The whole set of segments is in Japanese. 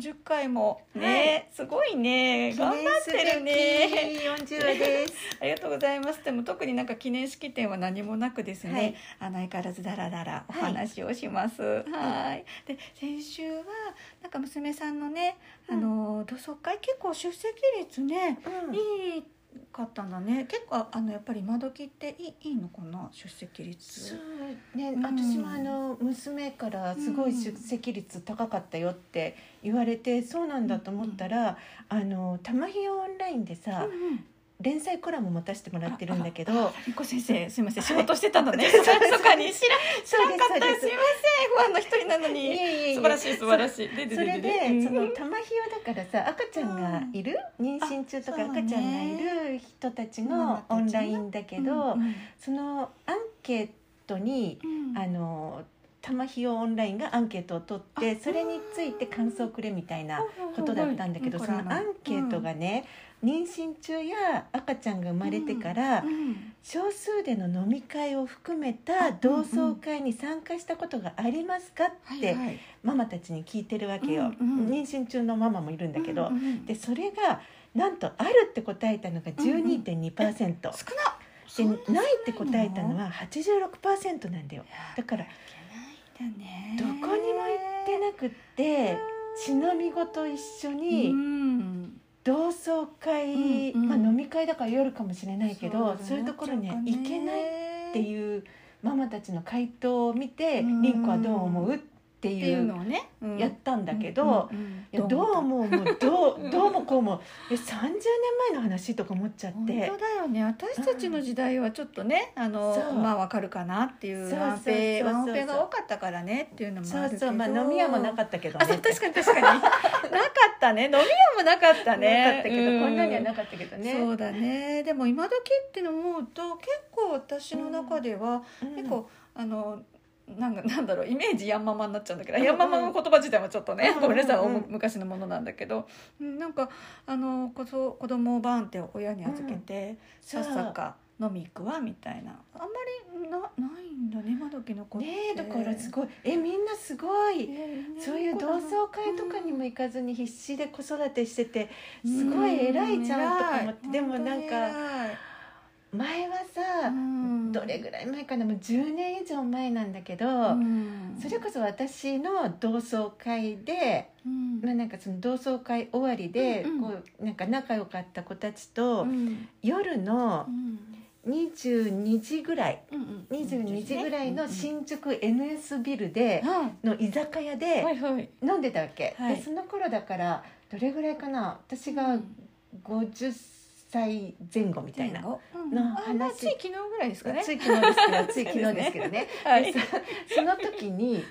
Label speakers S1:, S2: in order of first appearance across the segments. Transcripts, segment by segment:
S1: 40回もね、
S2: はい。
S1: すごいね。頑張ってるね。
S2: 四十話です。
S1: ありがとうございます。でも特になんか記念式典は何もなくですね、
S2: はい。
S1: あの相変わらずダラダラお
S2: はい。
S1: 話をします。はい。で先週はなんか娘さんのね、あの同窓会結構出席率ね、
S2: うん。
S1: いいかったんだね。結構あのやっぱり今時っていいいいのかな出席率。
S2: そうね、
S1: うん。
S2: 私もあの娘からすごい出席率高かったよって言われて、そうなんだと思ったら、あの玉ひよオンラインでさ、
S1: うんうん
S2: 連載コラム持たせてもらってるんだけど、
S1: あありこ先生すみません仕事してたのね。
S2: はい。
S1: そかに知ら知らんかった。
S2: す
S1: す。みませんファンの一人なの
S2: い
S1: に。素晴らしい素晴らしい。
S2: それで、
S1: うん。
S2: その玉ひよだからさ赤ちゃんがいる、妊娠中とか赤ちゃんがいる人たちのオンラインだけど、
S1: うんうん。
S2: そのアンケートに
S1: うん。
S2: あの玉ひよオンラインがアンケートを取って
S1: あ。
S2: それについて感想をくれみたいなことだったんだけど
S1: うん。
S2: そのアンケートがね妊娠中や赤ちゃんが生まれてから
S1: うん
S2: 少数での飲み会を含めた同窓会に参加したことがありますかってママたちに聞いてるわけよ。
S1: うんうん。
S2: 妊娠中のママもいるんだけど
S1: うんうん
S2: でそれがなんとあるって答えたのが12.2%で
S1: 少なそんな少
S2: ないって答えたのは86%なんだよ。だからどこにも行ってなくって血のみごと一緒
S1: う
S2: に
S1: ん
S2: 同窓会、
S1: うんうん。
S2: まあ、飲み会だから夜かもしれないけどそう,、
S1: だね。
S2: いうところには行けないって
S1: う
S2: いうママたちの回答を見て
S1: うん「
S2: 凛子はどう思う?」って
S1: って
S2: い
S1: いうのをねうん。
S2: やったんだけど、
S1: うんうん
S2: いやどうもうど
S1: う
S2: どうもこうもえ30年前の話とか思っちゃっ
S1: 本
S2: て
S1: 当だよね。私たちの時代はちょっとねあのまあわかるかなっていうワンが多かったからねっていうのも
S2: そうそうまあ飲み屋もなかったけどね。
S1: 確かに 確かに。なかったね。飲み屋もなかったね。
S2: なかったけど、
S1: う
S2: こんなにはなかったけどね。
S1: そうだね。でも今時っての思うと結構私の中では、
S2: うん。
S1: 結構あのなんかなんだろうイメージヤンママになっちゃうんだけど、
S2: うん
S1: ヤンママの言葉自体もちょっとね、
S2: うん
S1: ごめんなさい、
S2: うん
S1: お昔のものなんだけどうんなんかあの子そ子供をバーンって親に預けて、さっさか飲み行くわみたいな。あんまりなないんだね今時の子って。
S2: ねえだからすごい。えみんなすごい。
S1: えー
S2: そういう同窓会とかにも行かずに必死で子育てしててすごい偉いじゃんとか思って。
S1: うん
S2: でもなんか前はさ
S1: うん。
S2: どれぐらい前かな？もう10年以上前なんだけど
S1: うん。
S2: それこそ私の同窓会で
S1: うん。
S2: まあなんかその同窓会終わりで
S1: うんうん。
S2: こうなんか仲良かった子たちと
S1: うん。
S2: 夜の
S1: うん。
S2: 22時ぐらい
S1: うん
S2: 22時ぐらいの
S1: うん
S2: 新宿 NS ビルで
S1: は
S2: の居酒屋
S1: い
S2: で飲んでたわけ、
S1: はい。
S2: でその頃だからどれぐらいかな？私が50歳前後みたいな、
S1: うん。
S2: の
S1: あまあ
S2: 話。
S1: つい昨日ぐらいですかね。
S2: つい昨日ですけどつい昨日ですけどね。
S1: はい
S2: でそその時に、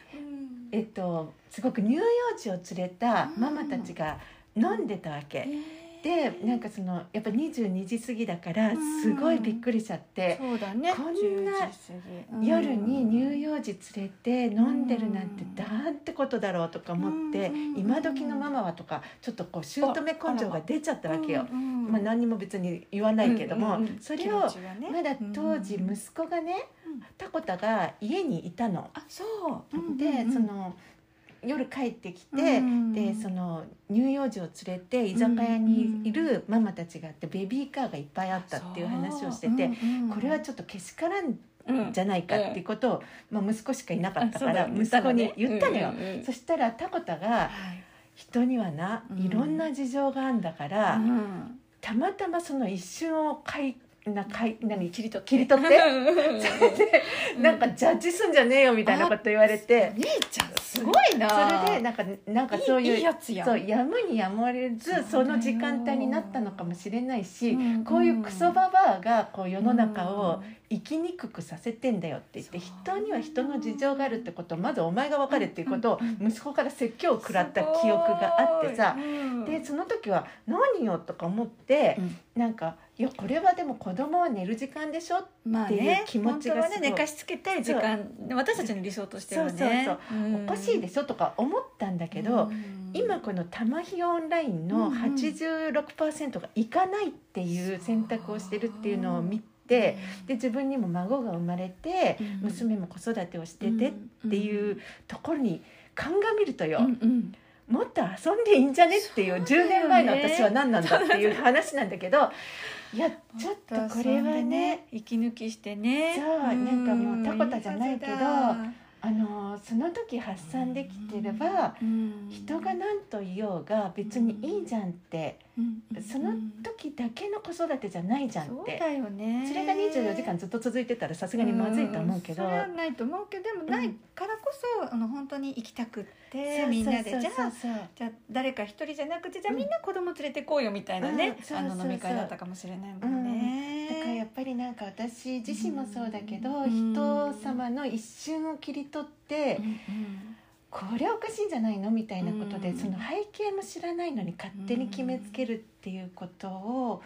S2: えっと、すごく乳幼児を連れたママたちが飲んでたわけ、でなんかそのやっぱ22時過ぎだから
S1: うん。
S2: すごいびっくりしちゃって、
S1: そうだね。
S2: こんな
S1: 10時過ぎ。
S2: 夜に乳
S1: 幼
S2: 幼児連れて飲んでるなんてなん。てことだろうとか思って、
S1: うん
S2: 今時のママはとかちょっとこう姑根性が出ちゃったわけよ。まあ、
S1: な
S2: 何にも別に言わないけども、それをまだ当時
S1: うん
S2: 息子がね
S1: うん。
S2: タコタが家にいたの。
S1: あそう。
S2: でその夜帰ってきて、
S1: うん。
S2: でその乳幼児を連れて居酒屋にいるママたちがあってベビーカーがいっぱいあったっていう話をしてて、これはちょっとけしからんじゃないかっていうことを、まあ、息子しかいなかったから息子に言ったのよ。そしたらタコタが人にはな
S1: うん。
S2: いろんな事情があんだから、
S1: うん。
S2: たまたまその一瞬をかいなかい何
S1: 切り取って
S2: 切り取って。
S1: うん。
S2: それでなんかジャッジすんじゃねえよみたいなこと言われて。
S1: 姉ちゃんすごいな。
S2: それでなんかなんかそういう
S1: いいやつやん。
S2: そうやむにやまれず
S1: そ
S2: の時間帯になったのかもしれないし、
S1: うん
S2: こういうクソババアがこう世の中を生きにくくさせてんだよって言って、人には人の事情があるってことをまずお前が分かれっていうことを
S1: うん
S2: 息子から説教を食らった記憶があってさ。でその時は何よとか思って
S1: うん。
S2: なんかいやこれはでも子供は寝る時間でしょ？っていう
S1: まあね
S2: 気持ちがすごい。
S1: ね寝かしつけたい時間私たちの理想としてはね。
S2: そうそう
S1: う。ん。
S2: おかしいでしょ？とか思ったんだけど、
S1: うん。
S2: 今この玉ひオンライン
S1: うん
S2: の
S1: うん。
S2: 86%が行かないっていう選択をしてるっていうのを見てで自分にも孫が生まれて
S1: うん。
S2: 娘も子育てをしててっていうところに鑑みるとよ。
S1: うんうん
S2: もっと遊んでいいんじゃねっていう
S1: そうだよね。
S2: 10年前の私は何なんだっていう話なんだけど いやちょっとこれはね。
S1: 息抜きしてね。
S2: そうなんかもうタコタじゃないけどあのその時発散できてれば
S1: うん。
S2: 人が何と言おうが別にいいじゃんって。
S1: うん。
S2: その時だけの子育てじゃないじゃんって。
S1: そうだよね。
S2: それが24時間ずっと続いてたらさすがにまずいと思うけど、
S1: ん。それはないと思うけどでもないからこそ、あの本当に行きたくってみんなで。じゃあじゃあ誰か一人じゃなくてじゃあ
S2: うん
S1: みんな子供連れてこうよみたいなね、あの飲み会だったかもしれないもんね、
S2: だからやっぱりなんか私自身もそうだけど、
S1: うん。
S2: 人様の一瞬を切り取って、
S1: うんうん
S2: これおかしいんじゃないのみたいなことで、
S1: うん。
S2: その背景も知らないのに勝手に決めつけるっていうことを、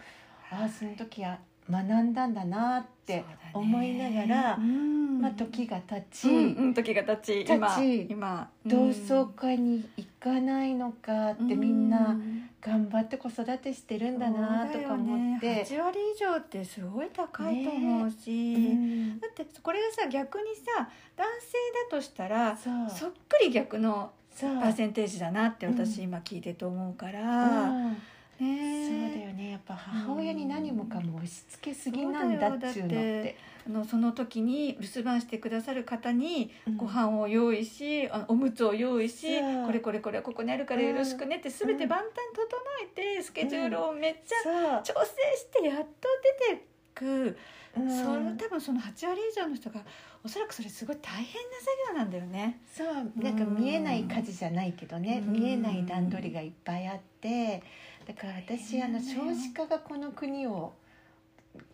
S2: ああその時は学んだんだなって思いながら、
S1: うん。
S2: まあ、時が経ち、
S1: うんうん時が経ち。今
S2: 経ち
S1: 今
S2: 同窓会に行かないのかってみんな頑張って子育てしてるんだなとか思って。
S1: ね、8割以上ってすごい高いと思うし、
S2: うん
S1: だってこれがさ逆にさ男性だとしたら
S2: そ
S1: っくり逆のパーセンテージだなって私
S2: うん
S1: 今聞いてと思うか
S2: う
S1: ら、
S2: ん
S1: ね
S2: そうだよね。やっぱ母親に何もかも押し付けすぎなんだっちゅうのって。
S1: あのその時に留守番してくださる方に
S2: うん。
S1: ご飯を用意し、あのおむつを用意し、これこれこれここにあるからよろしくねって全て万端整えてスケジュールをめっちゃ調整してやっと出てく、
S2: うん。
S1: それ多分その8割以上の人がおそらくそれすごい大変な作業なんだよね。
S2: そう。なんか見えない家事じゃないけどね
S1: うん。
S2: 見えない段取りがいっぱいあってだから私あの少子化がこの国を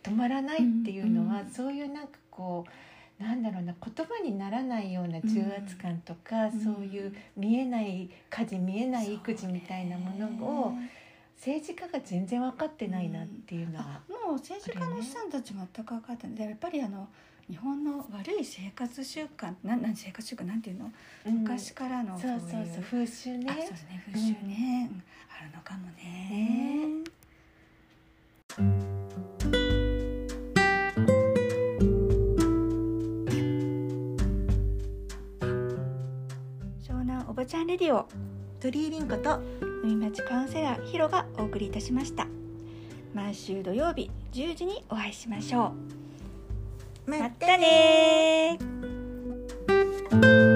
S2: 止まらないっていうのは、
S1: うん
S2: そういうなんかこうなんだろうな言葉にならないような重圧感とか、
S1: うん
S2: そういう見えない家事見えない育児みたいなものを政治家が全然分かってないなっていうのは
S1: あ、もう政治家のおっさんたち全く分かってない。でやっぱりあの日本の悪い生活習慣なんなん生活習慣なんていうの、
S2: うん。
S1: 昔からの
S2: そうそうそう風習ね。
S1: あそうですね風習ね、うん。あるのかもね。湘南おばちゃんレディオ
S2: 鳥居凛子と
S1: 海町カウンセラーヒロがお送りいたしました。毎週土曜日10時にお会いしましょうまたねー。